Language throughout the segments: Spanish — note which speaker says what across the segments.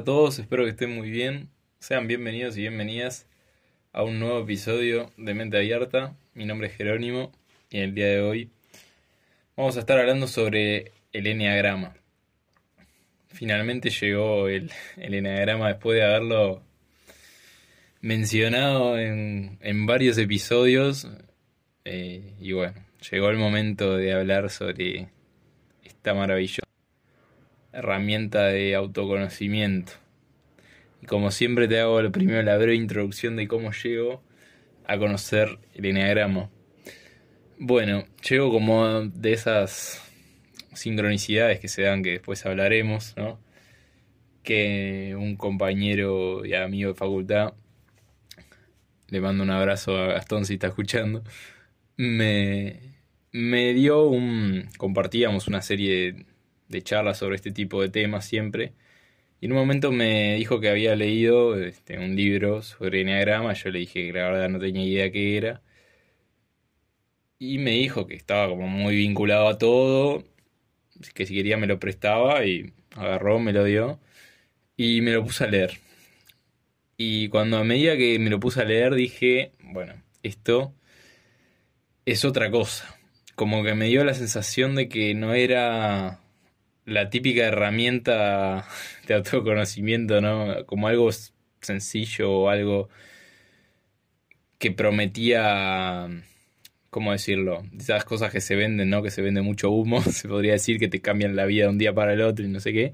Speaker 1: A todos, espero que estén muy bien. Sean bienvenidos y bienvenidas a un nuevo episodio de Mente Abierta. Mi nombre es Jerónimo y en el día de hoy vamos a estar hablando sobre el Enneagrama. Finalmente llegó el, el Enneagrama después de haberlo mencionado en, en varios episodios. Eh, y bueno, llegó el momento de hablar sobre esta maravillosa herramienta de autoconocimiento. Y como siempre te hago primero la breve introducción de cómo llego a conocer el Enneagrama. Bueno, llego como de esas sincronicidades que se dan que después hablaremos, ¿no? Que un compañero y amigo de facultad, le mando un abrazo a Gastón si está escuchando, me, me dio un... compartíamos una serie de, charlas sobre este tipo de temas siempre. Y en un momento me dijo que había leído este, un libro sobre Enneagrama. Yo le dije que la verdad no tenía idea qué era. Y me dijo que estaba como muy vinculado a todo. Que si quería me lo prestaba. Y agarró, me lo dio. Y me lo puse a leer. Y cuando a medida que me lo puse a leer dije, bueno, esto es otra cosa. Como que me dio la sensación de que no era la típica herramienta de autoconocimiento, ¿no? Como algo sencillo o algo que prometía, ¿cómo decirlo? Esas cosas que se venden, ¿no? Que se vende mucho humo, se podría decir que te cambian la vida de un día para el otro y no sé qué.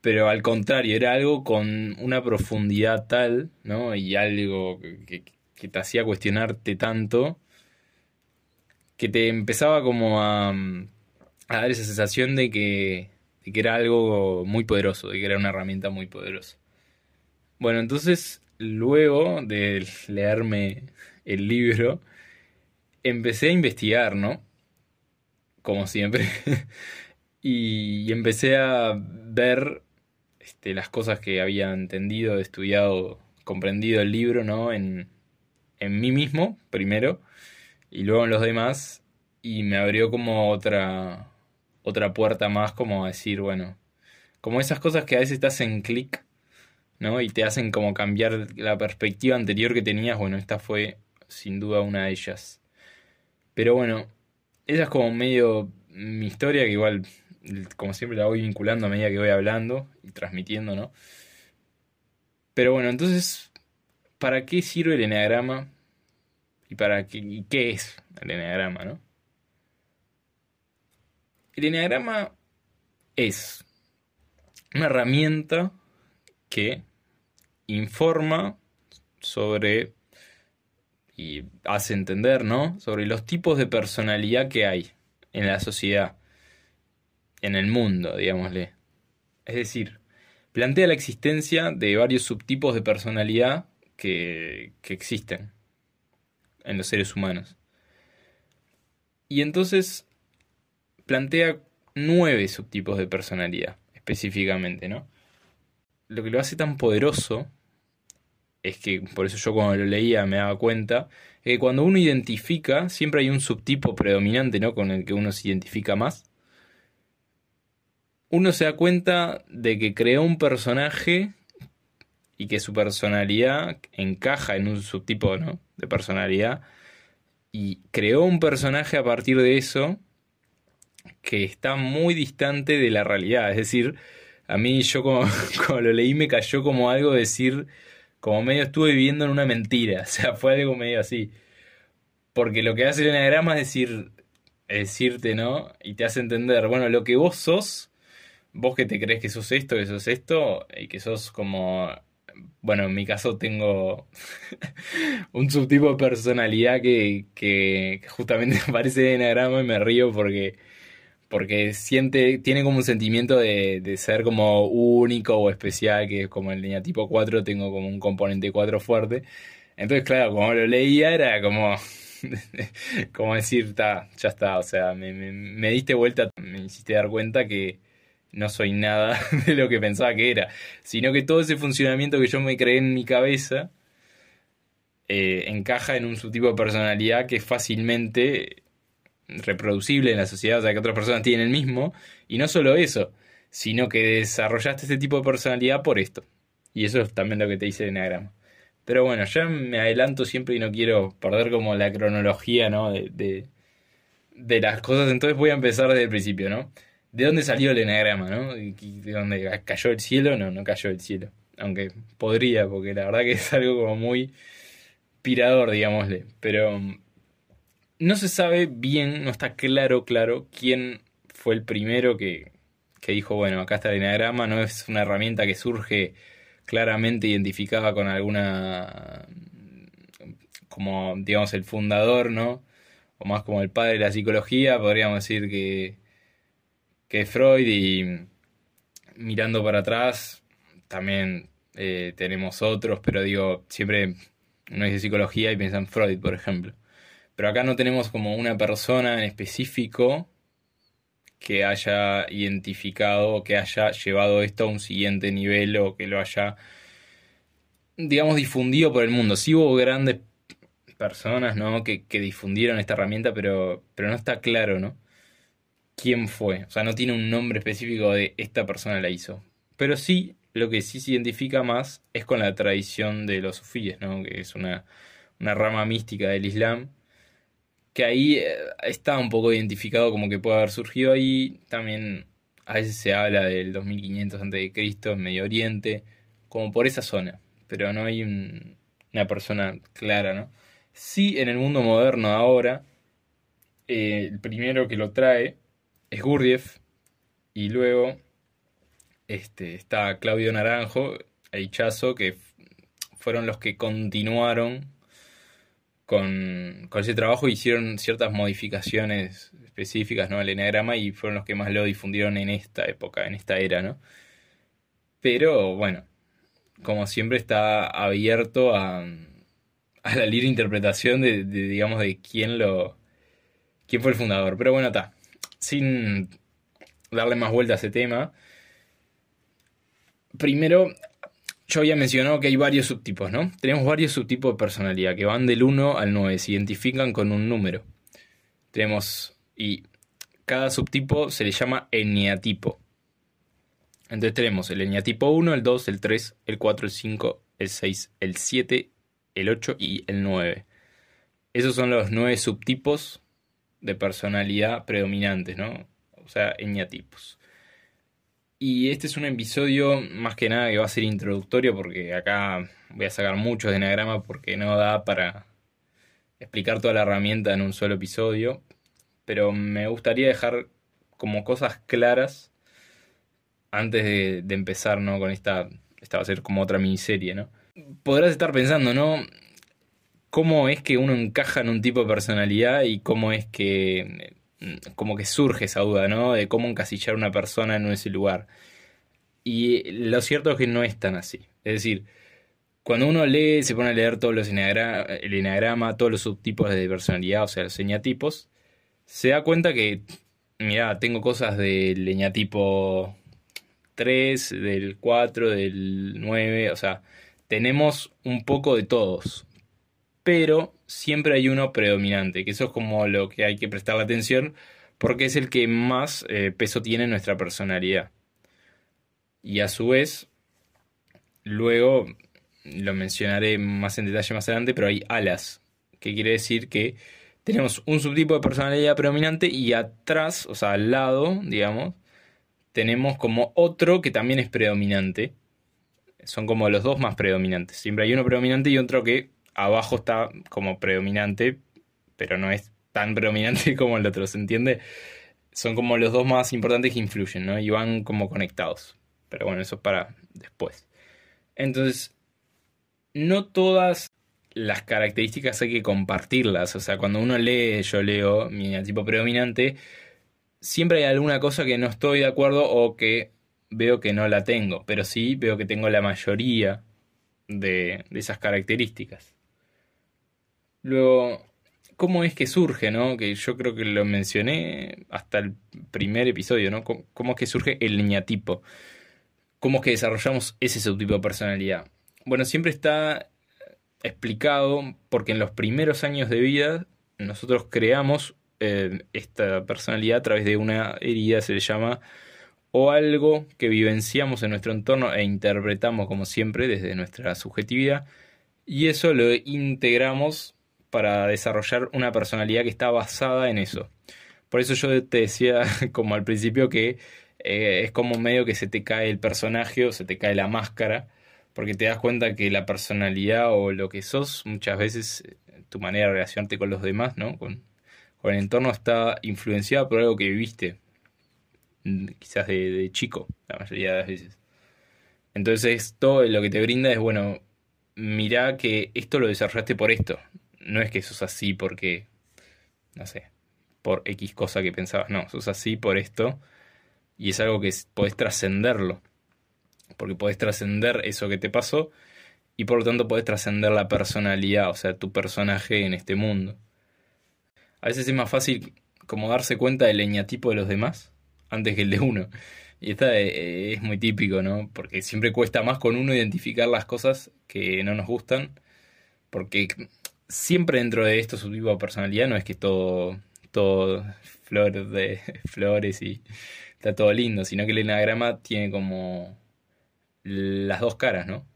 Speaker 1: Pero al contrario, era algo con una profundidad tal, ¿no? Y algo que, que te hacía cuestionarte tanto que te empezaba como a, a dar esa sensación de que, era algo muy poderoso, de que era una herramienta muy poderosa. Bueno, entonces luego de leerme el libro, empecé a investigar, ¿no? Como siempre. y, empecé a ver este, las cosas que había entendido, estudiado, comprendido el libro, ¿no? En, en mí mismo, primero y luego en los demás y me abrió como otra otra puerta más como a decir, bueno, como esas cosas que a veces te hacen clic, ¿no? Y te hacen como cambiar la perspectiva anterior que tenías, bueno, esta fue sin duda una de ellas. Pero bueno, esa es como medio mi historia, que igual, como siempre, la voy vinculando a medida que voy hablando y transmitiendo, ¿no? Pero bueno, entonces, ¿para qué sirve el eneagrama? y para qué, qué es el eneagrama, ¿no? El eneagrama es una herramienta que informa sobre y hace entender, ¿no? Sobre los tipos de personalidad que hay en la sociedad, en el mundo, digámosle. Es decir, plantea la existencia de varios subtipos de personalidad que existen en los seres humanos. Y entonces plantea nueve subtipos de personalidad, específicamente, ¿no? Lo que lo hace tan poderoso es que, por eso yo cuando lo leía me daba cuenta, que cuando uno identifica, siempre hay un subtipo predominante, ¿no? Con el que uno se identifica más. Uno se da cuenta de que creó un personaje y que su personalidad encaja en un subtipo ¿no? de personalidad y creó un personaje a partir de eso que está muy distante de la realidad. Es decir, a mí yo como, lo leí me cayó como algo decir, como medio estuve viviendo en una mentira. O sea, fue algo medio así. Porque lo que hace el enagrama es decir, decirte, ¿no? Y te hace entender, bueno, lo que vos sos, vos que te crees que sos esto, que sos esto, y que sos como bueno, en mi caso tengo un subtipo de personalidad que, que justamente parece de enagrama y me río porque, porque siente, tiene como un sentimiento de, de ser como único o especial, que es como el línea tipo 4 tengo como un componente 4 fuerte. Entonces, claro, como lo leía era como, como decir, ya está, o sea, me, me, diste vuelta, me hiciste dar cuenta que no soy nada de lo que pensaba que era, sino que todo ese funcionamiento que yo me creé en mi cabeza eh, encaja en un subtipo de personalidad que fácilmente reproducible en la sociedad, o sea, que otras personas tienen el mismo, y no solo eso, sino que desarrollaste este tipo de personalidad por esto. Y eso es también lo que te dice el enagrama. Pero bueno, ya me adelanto siempre y no quiero perder como la cronología, ¿no? De, de, las cosas, entonces voy a empezar desde el principio, ¿no? ¿De dónde salió el enagrama, no? ¿De dónde cayó el cielo? No, no cayó el cielo. Aunque podría, porque la verdad que es algo como muy pirador, digámosle. Pero no se sabe bien, no está claro, claro, quién fue el primero que, que dijo, bueno, acá está el enagrama, no es una herramienta que surge claramente identificada con alguna, como digamos el fundador, ¿no? O más como el padre de la psicología, podríamos decir que, que Freud y mirando para atrás también eh, tenemos otros, pero digo, siempre no es de psicología y piensan Freud, por ejemplo. Pero acá no tenemos como una persona en específico que haya identificado, que haya llevado esto a un siguiente nivel o que lo haya, digamos, difundido por el mundo. Sí hubo grandes personas, ¿no? Que, que difundieron esta herramienta, pero, pero no está claro, ¿no? quién fue. O sea, no tiene un nombre específico de esta persona la hizo. Pero sí, lo que sí se identifica más es con la tradición de los sufíes, ¿no? Que es una, una rama mística del Islam que ahí eh, está un poco identificado como que puede haber surgido ahí. También a veces se habla del 2500 a.C. Medio Oriente, como por esa zona, pero no hay una persona clara, ¿no? Sí, en el mundo moderno ahora, eh, el primero que lo trae es Gurdjieff, y luego este, está Claudio Naranjo e Hichazo, que fueron los que continuaron con, ese trabajo hicieron ciertas modificaciones específicas ¿no? al enagrama y fueron los que más lo difundieron en esta época, en esta era, ¿no? Pero bueno, como siempre está abierto a, a la libre interpretación de, digamos, de quién lo. quién fue el fundador. Pero bueno, está. Sin darle más vuelta a ese tema. Primero, yo había mencionado que hay varios subtipos, ¿no? Tenemos varios subtipos de personalidad que van del 1 al 9, se identifican con un número. Tenemos, y cada subtipo se le llama eneatipo. Entonces tenemos el eneatipo 1, el 2, el 3, el 4, el 5, el 6, el 7, el 8 y el 9. Esos son los 9 subtipos de personalidad predominantes, ¿no? O sea, eneatipos. Y este es un episodio más que nada que va a ser introductorio porque acá voy a sacar muchos de enagrama porque no da para explicar toda la herramienta en un solo episodio. Pero me gustaría dejar como cosas claras antes de, empezar, ¿no? Con esta, esta va a ser como otra miniserie, ¿no? Podrás estar pensando, ¿no? ¿Cómo es que uno encaja en un tipo de personalidad y cómo es que como que surge esa duda, ¿no? De cómo encasillar a una persona en ese lugar. Y lo cierto es que no es tan así. Es decir, cuando uno lee, se pone a leer todos los el enagrama, todos los subtipos de personalidad, o sea, los eñatipos, se da cuenta que, mira, tengo cosas del eñatipo 3, del 4, del 9, o sea, tenemos un poco de todos. Pero siempre hay uno predominante, que eso es como lo que hay que prestar atención porque es el que más eh, peso tiene en nuestra personalidad. Y a su vez, luego lo mencionaré más en detalle más adelante, pero hay alas, que quiere decir que tenemos un subtipo de personalidad predominante y atrás, o sea, al lado, digamos, tenemos como otro que también es predominante. Son como los dos más predominantes. Siempre hay uno predominante y otro que abajo está como predominante, pero no es tan predominante como el otro, ¿se entiende? Son como los dos más importantes que influyen, ¿no? Y van como conectados. Pero bueno, eso es para después. Entonces, no todas las características hay que compartirlas. O sea, cuando uno lee, yo leo mi tipo predominante, siempre hay alguna cosa que no estoy de acuerdo o que veo que no la tengo. Pero sí veo que tengo la mayoría de, de esas características. Luego, ¿cómo es que surge, no? Que yo creo que lo mencioné hasta el primer episodio, ¿no? ¿Cómo, es que surge el niñatipo? ¿Cómo es que desarrollamos ese subtipo de personalidad? Bueno, siempre está explicado porque en los primeros años de vida nosotros creamos eh, esta personalidad a través de una herida, se le llama o algo que vivenciamos en nuestro entorno e interpretamos como siempre desde nuestra subjetividad y eso lo integramos para desarrollar una personalidad que está basada en eso. Por eso yo te decía como al principio que eh, es como medio que se te cae el personaje o se te cae la máscara, porque te das cuenta que la personalidad o lo que sos muchas veces, eh, tu manera de relacionarte con los demás, ¿no? Con, el entorno está influenciada por algo que viviste, mm, quizás de, chico, la mayoría de las veces. Entonces, todo lo que te brinda es, bueno, mirá que esto lo desarrollaste por esto. No es que sos así porque, no sé, por X cosa que pensabas. No, sos así por esto. Y es algo que podés trascenderlo. Porque podés trascender eso que te pasó. Y por lo tanto podés trascender la personalidad, o sea, tu personaje en este mundo. A veces es más fácil como darse cuenta del leñatipo de los demás antes que el de uno. Y esta eh, es muy típico, ¿no? Porque siempre cuesta más con uno identificar las cosas que no nos gustan. Porque siempre dentro de esto su tipo de personalidad no es que todo, todo flores de flores y está todo lindo, sino que el enagrama tiene como las dos caras, ¿no?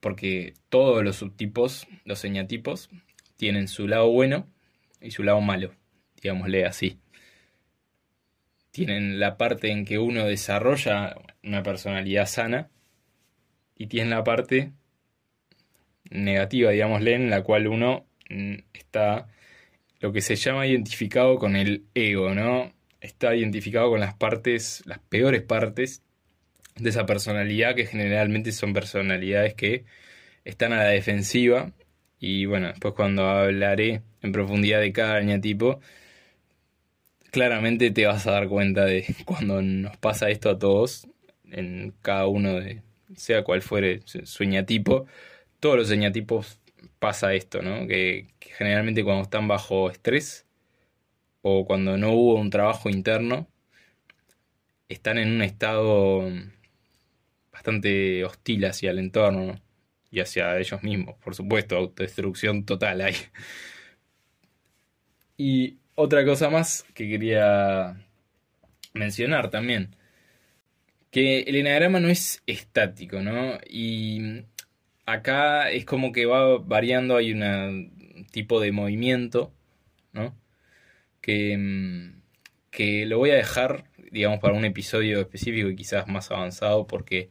Speaker 1: Porque todos los subtipos, los señatipos, tienen su lado bueno y su lado malo, digámosle así. Tienen la parte en que uno desarrolla una personalidad sana y tienen la parte negativa, digámosle, en la cual uno mm, está lo que se llama identificado con el ego, ¿no? Está identificado con las partes, las peores partes de esa personalidad, que generalmente son personalidades que están a la defensiva. Y bueno, después cuando hablaré en profundidad de cada tipo, claramente te vas a dar cuenta de cuando nos pasa esto a todos, en cada uno de, sea cual fuere su ñatipo, todos los señatipos pasa esto, ¿no? Que, generalmente cuando están bajo estrés o cuando no hubo un trabajo interno, están en un estado bastante hostil hacia el entorno y hacia ellos mismos. Por supuesto, autodestrucción total hay. Y otra cosa más que quería mencionar también, que el enagrama no es estático, ¿no? Y acá es como que va variando, hay un tipo de movimiento, ¿no? Que, mm, que lo voy a dejar, digamos, para un episodio específico y quizás más avanzado porque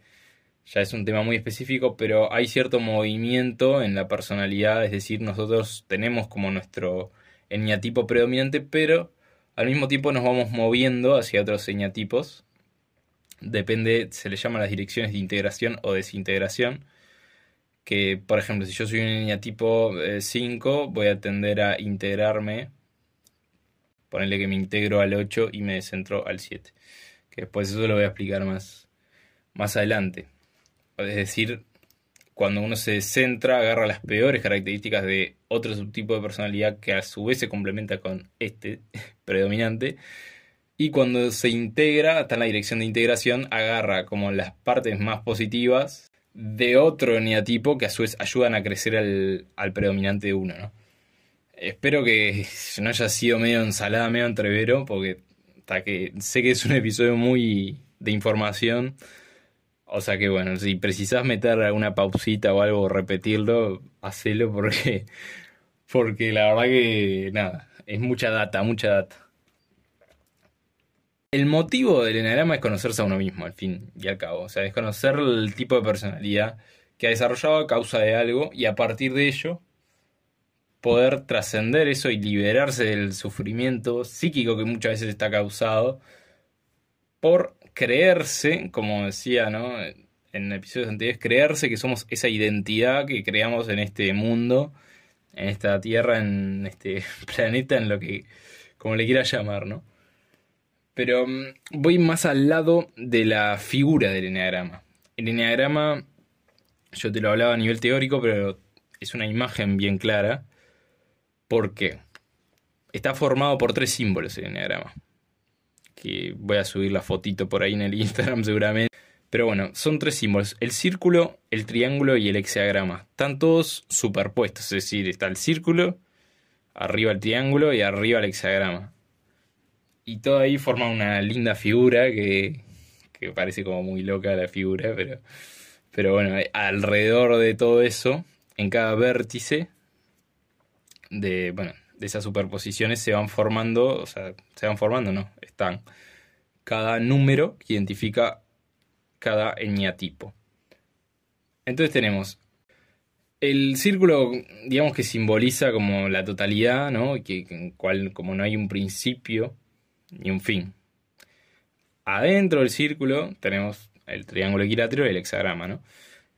Speaker 1: ya es un tema muy específico, pero hay cierto movimiento en la personalidad, es decir, nosotros tenemos como nuestro eñatipo predominante, pero al mismo tiempo nos vamos moviendo hacia otros eñatipos. Depende, se le llama las direcciones de integración o desintegración que, por ejemplo, si yo soy un niña tipo 5, eh, voy a tender a integrarme, ponerle que me integro al 8 y me descentro al 7. Que después eso lo voy a explicar más, más adelante. Es decir, cuando uno se centra, agarra las peores características de otro subtipo de personalidad que a su vez se complementa con este predominante. Y cuando se integra, está en la dirección de integración, agarra como las partes más positivas de otro neatipo que a su vez ayudan a crecer al, predominante de uno, ¿no? Espero que no haya sido medio ensalada, medio entrevero, porque que sé que es un episodio muy de información. O sea que bueno, si precisás meter alguna pausita o algo, repetirlo, hacelo porque, porque la verdad que nada, es mucha data, mucha data. El motivo del enagrama es conocerse a uno mismo, al fin y al cabo. O sea, es conocer el tipo de personalidad que ha desarrollado a causa de algo y a partir de ello poder trascender eso y liberarse del sufrimiento psíquico que muchas veces está causado por creerse, como decía ¿no? en episodios anteriores, creerse que somos esa identidad que creamos en este mundo, en esta tierra, en este planeta, en lo que, como le quiera llamar, ¿no? Pero mm, voy más al lado de la figura del eneagrama. El eneagrama, yo te lo hablaba a nivel teórico, pero es una imagen bien clara. ¿Por qué? Está formado por tres símbolos el eneagrama. Que voy a subir la fotito por ahí en el Instagram seguramente. Pero bueno, son tres símbolos. El círculo, el triángulo y el hexagrama. Están todos superpuestos. Es decir, está el círculo, arriba el triángulo y arriba el hexagrama y todo ahí forma una linda figura que, que parece como muy loca la figura, pero, pero bueno, alrededor de todo eso, en cada vértice de, bueno, de esas superposiciones se van formando, o sea, se van formando, no, están cada número que identifica cada eñatipo. Entonces tenemos el círculo, digamos que simboliza como la totalidad, ¿no? Que, en cual, como no hay un principio ni un fin. Adentro del círculo tenemos el triángulo equilátero y el hexagrama, ¿no?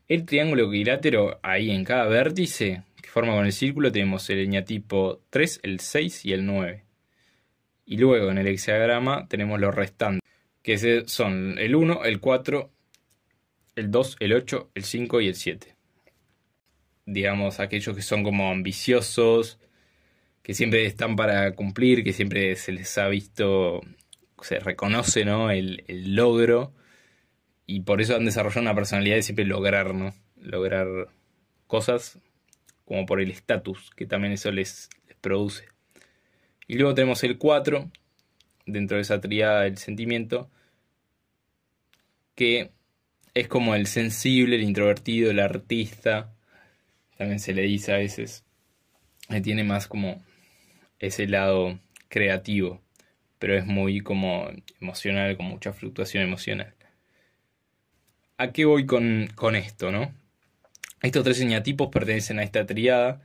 Speaker 1: El triángulo equilátero, ahí en cada vértice que forma con el círculo, tenemos el eñatipo 3, el 6 y el 9. Y luego en el hexagrama tenemos los restantes, que son el 1, el 4, el 2, el 8, el 5 y el 7. Digamos, aquellos que son como ambiciosos, que siempre están para cumplir, que siempre se les ha visto, se reconoce ¿no? el, logro y por eso han desarrollado una personalidad de siempre lograr, ¿no? Lograr cosas como por el estatus que también eso les, les, produce. Y luego tenemos el 4, dentro de esa triada del sentimiento, que es como el sensible, el introvertido, el artista, también se le dice a veces, que tiene más como ese lado creativo, pero es muy como emocional, con mucha fluctuación emocional. ¿A qué voy con, con esto, no? Estos tres señatipos pertenecen a esta triada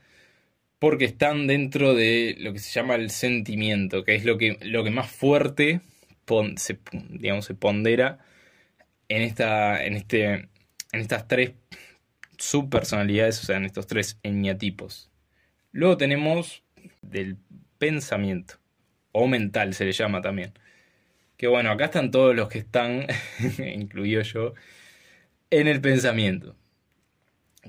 Speaker 1: porque están dentro de lo que se llama el sentimiento, que es lo que, lo que más fuerte se, pondera en, esta, en, este, en estas tres subpersonalidades, o sea, en estos tres eñatipos. Luego tenemos del pensamiento, o mental se le llama también. Que bueno, acá están todos los que están, incluido yo, en el pensamiento.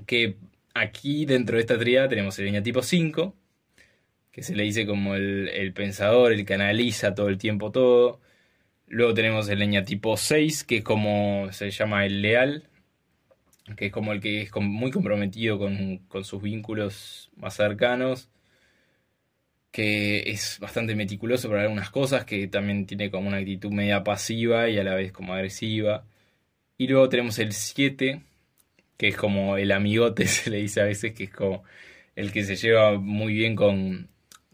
Speaker 1: Que aquí dentro de esta tríada tenemos el eñatipo 5, que se le dice como el, pensador, el que analiza todo el tiempo todo. Luego tenemos el eñatipo 6, que es como se llama el leal, que es como el que es muy comprometido con, con sus vínculos más cercanos que es bastante meticuloso para algunas cosas, que también tiene como una actitud media pasiva y a la vez como agresiva. Y luego tenemos el 7, que es como el amigote, se le dice a veces, que es como el que se lleva muy bien con,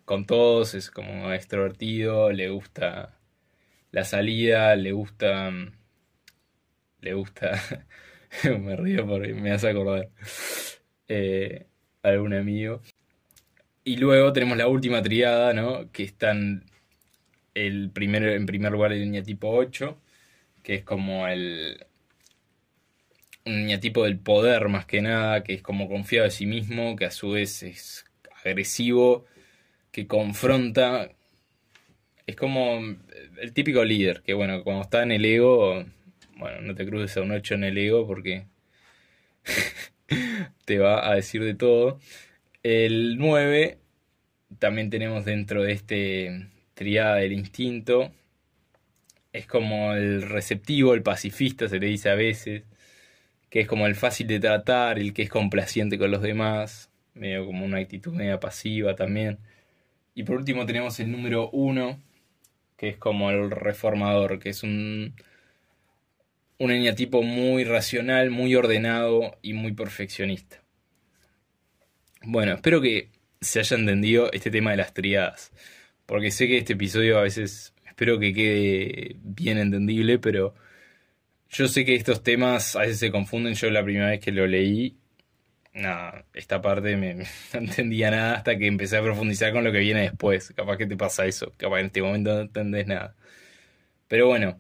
Speaker 1: con todos, es como extrovertido, le gusta la salida, le gusta... Le gusta... me río porque me hace acordar. Eh, algún amigo. Y luego tenemos la última triada, ¿no? Que están el primer, en primer lugar el eñatipo 8, que es como el un eñatipo del poder más que nada, que es como confiado de sí mismo, que a su vez es agresivo, que confronta. Es como el típico líder, que bueno, cuando está en el ego, bueno, no te cruces a un 8 en el ego porque te va a decir de todo. El 9 también tenemos dentro de este triada del instinto. Es como el receptivo, el pacifista, se le dice a veces. Que es como el fácil de tratar, el que es complaciente con los demás. Medio como una actitud media pasiva también. Y por último tenemos el número 1, que es como el reformador, que es un, un muy racional, muy ordenado y muy perfeccionista. Bueno, espero que se haya entendido este tema de las triadas. Porque sé que este episodio a veces espero que quede bien entendible, pero yo sé que estos temas a veces se confunden. Yo la primera vez que lo leí, nada, esta parte me, no entendía nada hasta que empecé a profundizar con lo que viene después. Capaz que te pasa eso, capaz en este momento no entendés nada. Pero bueno,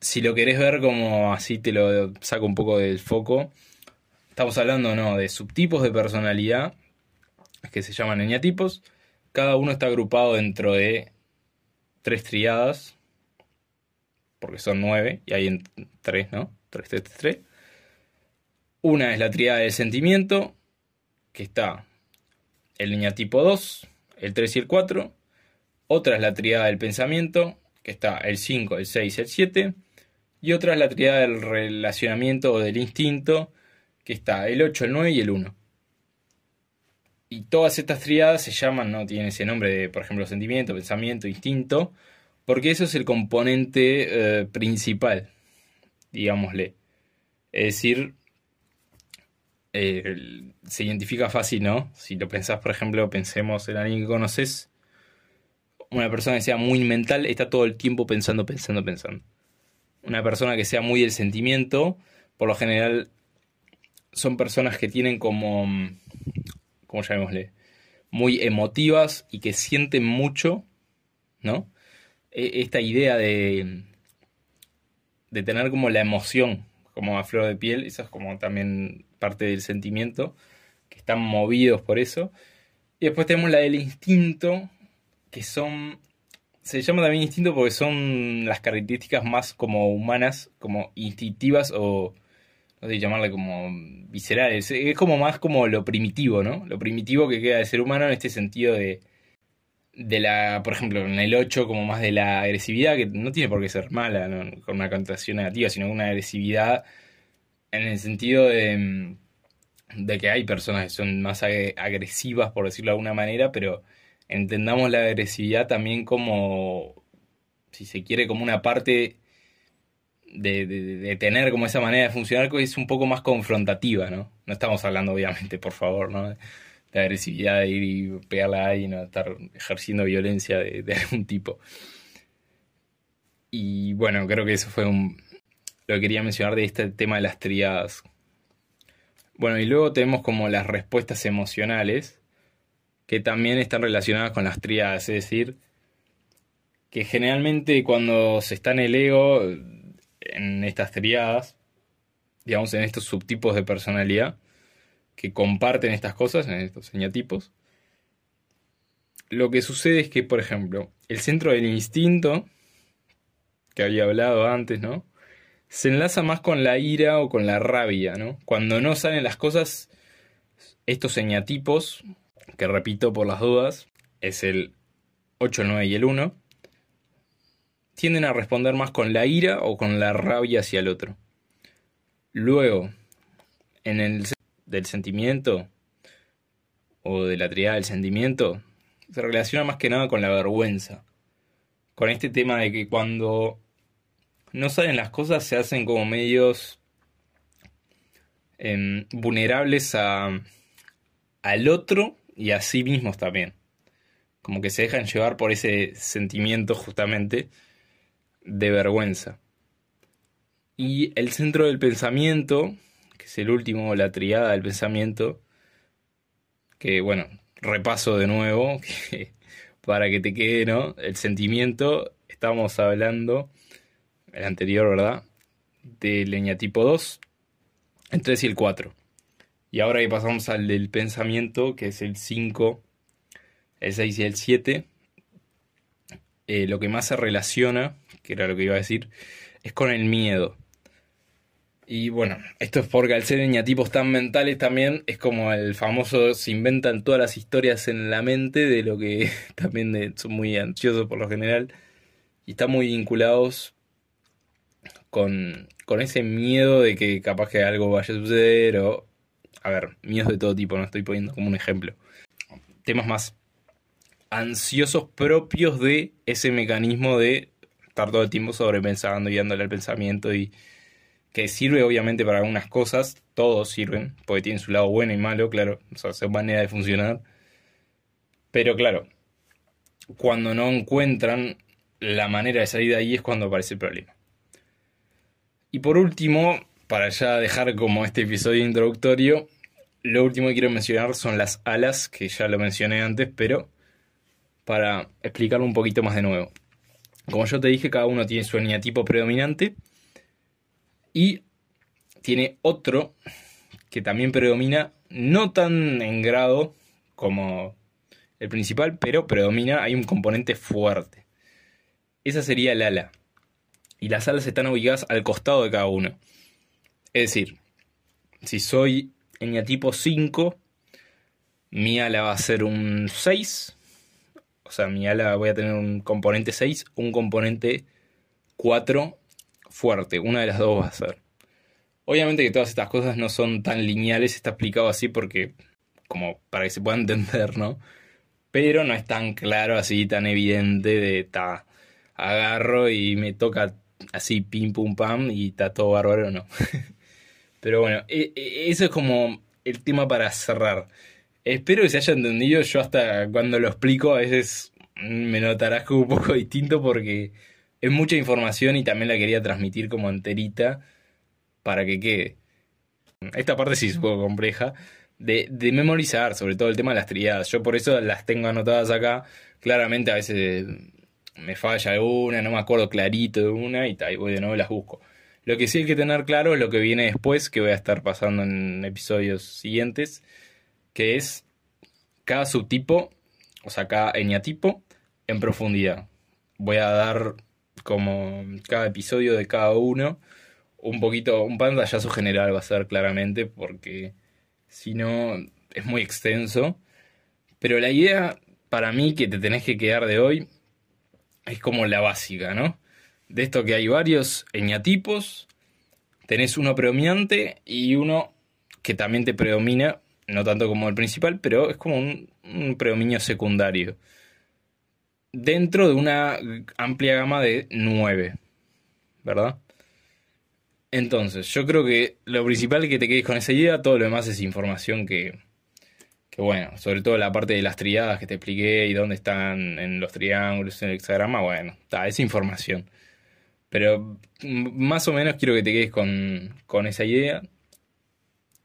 Speaker 1: si lo querés ver como así te lo saco un poco del foco Estamos hablando, ¿no? De subtipos de personalidad que se llaman eñatipos. Cada uno está agrupado dentro de tres triadas, porque son nueve, y hay en tres, ¿no? Tres, tres, tres. Una es la triada del sentimiento, que está el eñatipo 2, el 3 y el 4. Otra es la triada del pensamiento, que está el 5, el 6 y el 7. Y otra es la triada del relacionamiento o del instinto, que está el 8, el 9 y el 1. Y todas estas triadas se llaman, no tienen ese nombre de, por ejemplo, sentimiento, pensamiento, instinto, Porque eso es el componente eh, principal, digámosle. Es decir, eh, se identifica fácil, ¿no? Si lo pensás, por ejemplo, pensemos en alguien que conoces, una persona que sea muy mental está todo el tiempo pensando, pensando, pensando. Una persona que sea muy del sentimiento, por lo general son personas que tienen como, ¿cómo llamémosle? Muy emotivas y que sienten mucho, ¿no? E, esta idea de, de tener como la emoción, como a flor de piel, eso es como también parte del sentimiento, que están movidos por eso. Y después tenemos la del instinto, que son... Se llama también instinto porque son las características más como humanas, como instintivas o no sé llamarle como viscerales. Es como más como lo primitivo, ¿no? Lo primitivo que queda del ser humano en este sentido de, de la, por ejemplo, en el 8 como más de la agresividad, que no tiene por qué ser mala, con una connotación negativa, sino una agresividad en el sentido de, de que hay personas que son más agresivas, por decirlo de alguna manera, pero entendamos la agresividad también como, si se quiere, como una parte de, de, tener como esa manera de funcionar que es un poco más confrontativa, ¿no? No estamos hablando, obviamente, por favor, ¿no? De agresividad, de ir y pegarle a alguien, ¿no? estar ejerciendo violencia de, de, algún tipo. Y bueno, creo que eso fue un, lo que quería mencionar de este tema de las triadas. Bueno, y luego tenemos como las respuestas emocionales, que también están relacionadas con las triadas, es decir, que generalmente cuando se está en el ego, en estas triadas, digamos en estos subtipos de personalidad, que comparten estas cosas, en estos señatipos, lo que sucede es que, por ejemplo, el centro del instinto, que había hablado antes, ¿no? Se enlaza más con la ira o con la rabia, ¿no? Cuando no salen las cosas, estos señatipos que repito por las dudas, es el 8, 9 y el 1, tienden a responder más con la ira o con la rabia hacia el otro. Luego, en el del sentimiento o de la triada del sentimiento, se relaciona más que nada con la vergüenza. Con este tema de que cuando no salen las cosas se hacen como medios em, vulnerables a, al otro y a sí mismos también. Como que se dejan llevar por ese sentimiento justamente de vergüenza. Y el centro del pensamiento, que es el último, la triada del pensamiento, que bueno, repaso de nuevo, para que te quede, ¿no? El sentimiento, estamos hablando, el anterior, ¿verdad? De leña tipo 2, el 3 y el 4. Y ahora que pasamos al del pensamiento, que es el 5, el 6 y el 7, eh, lo que más se relaciona, que era lo que iba a decir, es con el miedo. Y bueno, esto es porque al ser eñatipos tan mentales también es como el famoso se inventan todas las historias en la mente de lo que también son muy ansiosos por lo general y están muy vinculados con, con ese miedo de que capaz que algo vaya a suceder o a ver, miedos de todo tipo, no estoy poniendo como un ejemplo. Temas más ansiosos propios de ese mecanismo de estar todo el tiempo sobrepensando y dándole al pensamiento y que sirve obviamente para algunas cosas, todos sirven, porque tienen su lado bueno y malo, claro, o sea, su manera de funcionar. Pero claro, cuando no encuentran la manera de salir de ahí es cuando aparece el problema. Y por último, para ya dejar como este episodio introductorio, lo último que quiero mencionar son las alas, que ya lo mencioné antes, pero para explicarlo un poquito más de nuevo. Como yo te dije, cada uno tiene su eneatipo predominante y tiene otro que también predomina, no tan en grado como el principal, pero predomina, hay un componente fuerte. Esa sería el ala. Y las alas están ubicadas al costado de cada uno. Es decir, si soy tipo 5, mi ala va a ser un 6. O sea, mi ala voy a tener un componente 6, un componente 4 fuerte. Una de las dos va a ser. Obviamente que todas estas cosas no son tan lineales, está explicado así porque, como para que se pueda entender, ¿no? Pero no es tan claro así, tan evidente de, ta, agarro y me toca así pim pum pam y está todo bárbaro, no. Pero bueno, e, e, eso es como el tema para cerrar. Espero que se haya entendido. Yo hasta cuando lo explico a veces me notarás como un poco distinto porque es mucha información y también la quería transmitir como enterita para que quede. Esta parte sí es un poco compleja de, de memorizar, sobre todo el tema de las triadas. Yo por eso las tengo anotadas acá. Claramente a veces me falla una, no me acuerdo clarito de una y, y voy de nuevo las busco. Lo que sí hay que tener claro es lo que viene después, que voy a estar pasando en episodios siguientes, que es cada subtipo, o sea, cada eñatipo en profundidad. Voy a dar como cada episodio de cada uno un poquito, un pantallazo general va a ser claramente, porque si no es muy extenso. Pero la idea para mí que te tenés que quedar de hoy es como la básica, ¿no? De esto que hay varios eñatipos, tenés uno predominante y uno que también te predomina, no tanto como el principal, pero es como un, predominio secundario. Dentro de una amplia gama de nueve, ¿verdad? Entonces, yo creo que lo principal es que te quedes con esa idea, todo lo demás es información que, que bueno, sobre todo la parte de las triadas que te expliqué y dónde están en los triángulos, en el hexagrama, bueno, está, es información. Pero más o menos quiero que te quedes con, con esa idea.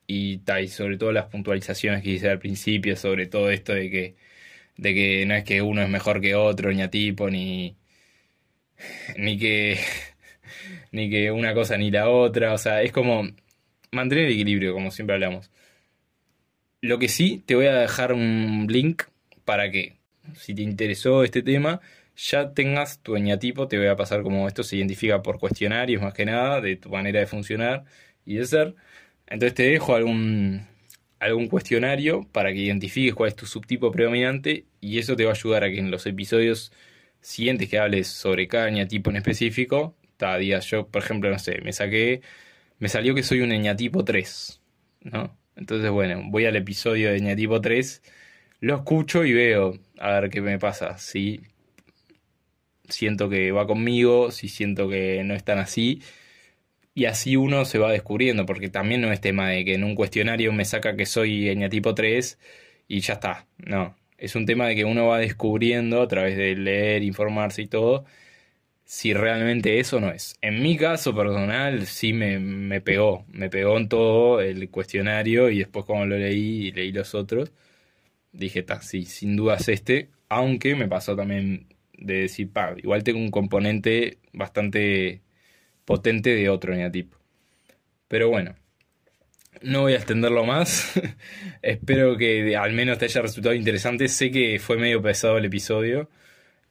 Speaker 1: Y, y sobre todo las puntualizaciones que hice al principio, sobre todo esto de que, de que no es que uno es mejor que otro, ni ni, ni que ni que una cosa ni la otra, o sea, es como mantener el equilibrio, como siempre hablamos. Lo que sí, te voy a dejar un link para que, si te interesó este tema, ya tengas tu eñatipo. Te voy a pasar como esto se identifica por cuestionarios más que nada, de tu manera de funcionar y de ser. Entonces te dejo algún, algún cuestionario para que identifiques cuál es tu subtipo predominante y eso te va a ayudar a que en los episodios siguientes que hables sobre cada eñatipo en específico, ta, día yo, por ejemplo, no sé, me saqué, me salió que soy un eñatipo 3, ¿no? Entonces, bueno, voy al episodio de Ñatipo 3, lo escucho y veo a ver qué me pasa. Si siento que va conmigo, si siento que no es tan así. Y así uno se va descubriendo, porque también no es tema de que en un cuestionario me saca que soy Ñatipo 3 y ya está. No, es un tema de que uno va descubriendo a través de leer, informarse y todo si realmente eso no es. En mi caso personal sí me, me pegó, me pegó en todo el cuestionario y después cuando lo leí y leí los otros, dije, ta, sí, sin duda es este, aunque me pasó también de decir, pa, igual tengo un componente bastante potente de otro eneatipo. Pero bueno, no voy a extenderlo más. Espero que al menos te haya resultado interesante. Sé que fue medio pesado el episodio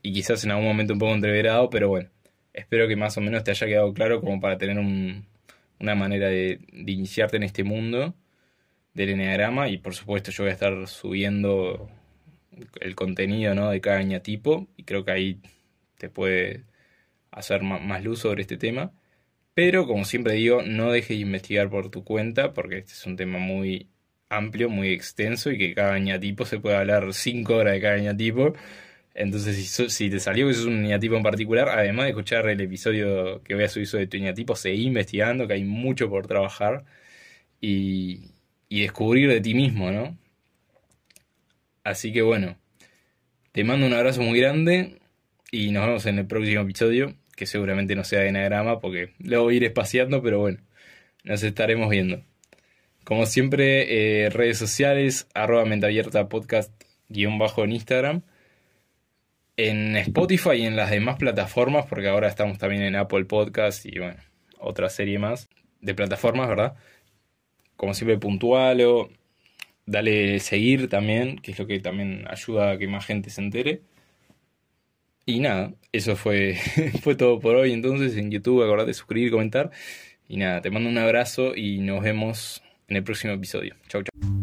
Speaker 1: y quizás en algún momento un poco entreverado, pero bueno, espero que más o menos te haya quedado claro como para tener una manera de, iniciarte en este mundo del enneagrama y por supuesto yo voy a estar subiendo el contenido de cada tipo y creo que ahí te puede hacer más luz sobre este tema. Pero como siempre digo, no dejes de investigar por tu cuenta porque este es un tema muy amplio, muy extenso y que cada tipo se puede hablar 5 horas de cada tipo entonces, si, te salió que sos un niñatipo en particular, además de escuchar el episodio que voy a subir sobre tu niñatipo, seguí investigando, que hay mucho por trabajar y, y descubrir de ti mismo, ¿no? Así que bueno, te mando un abrazo muy grande y nos vemos en el próximo episodio, que seguramente no sea de enagrama porque lo voy a ir espaciando, pero bueno, nos estaremos viendo. Como siempre, eh, redes sociales, arroba abierta podcast guion bajo en Instagram en Spotify y en las demás plataformas, porque ahora estamos también en Apple Podcast y bueno, otra serie más de plataformas, ¿verdad? Como siempre, puntual o dale seguir también, que es lo que también ayuda a que más gente se entere. Y nada, eso fue, fue todo por hoy entonces en YouTube, acordate de suscribir, comentar. Y nada, te mando un abrazo y nos vemos en el próximo episodio. Chau, chau.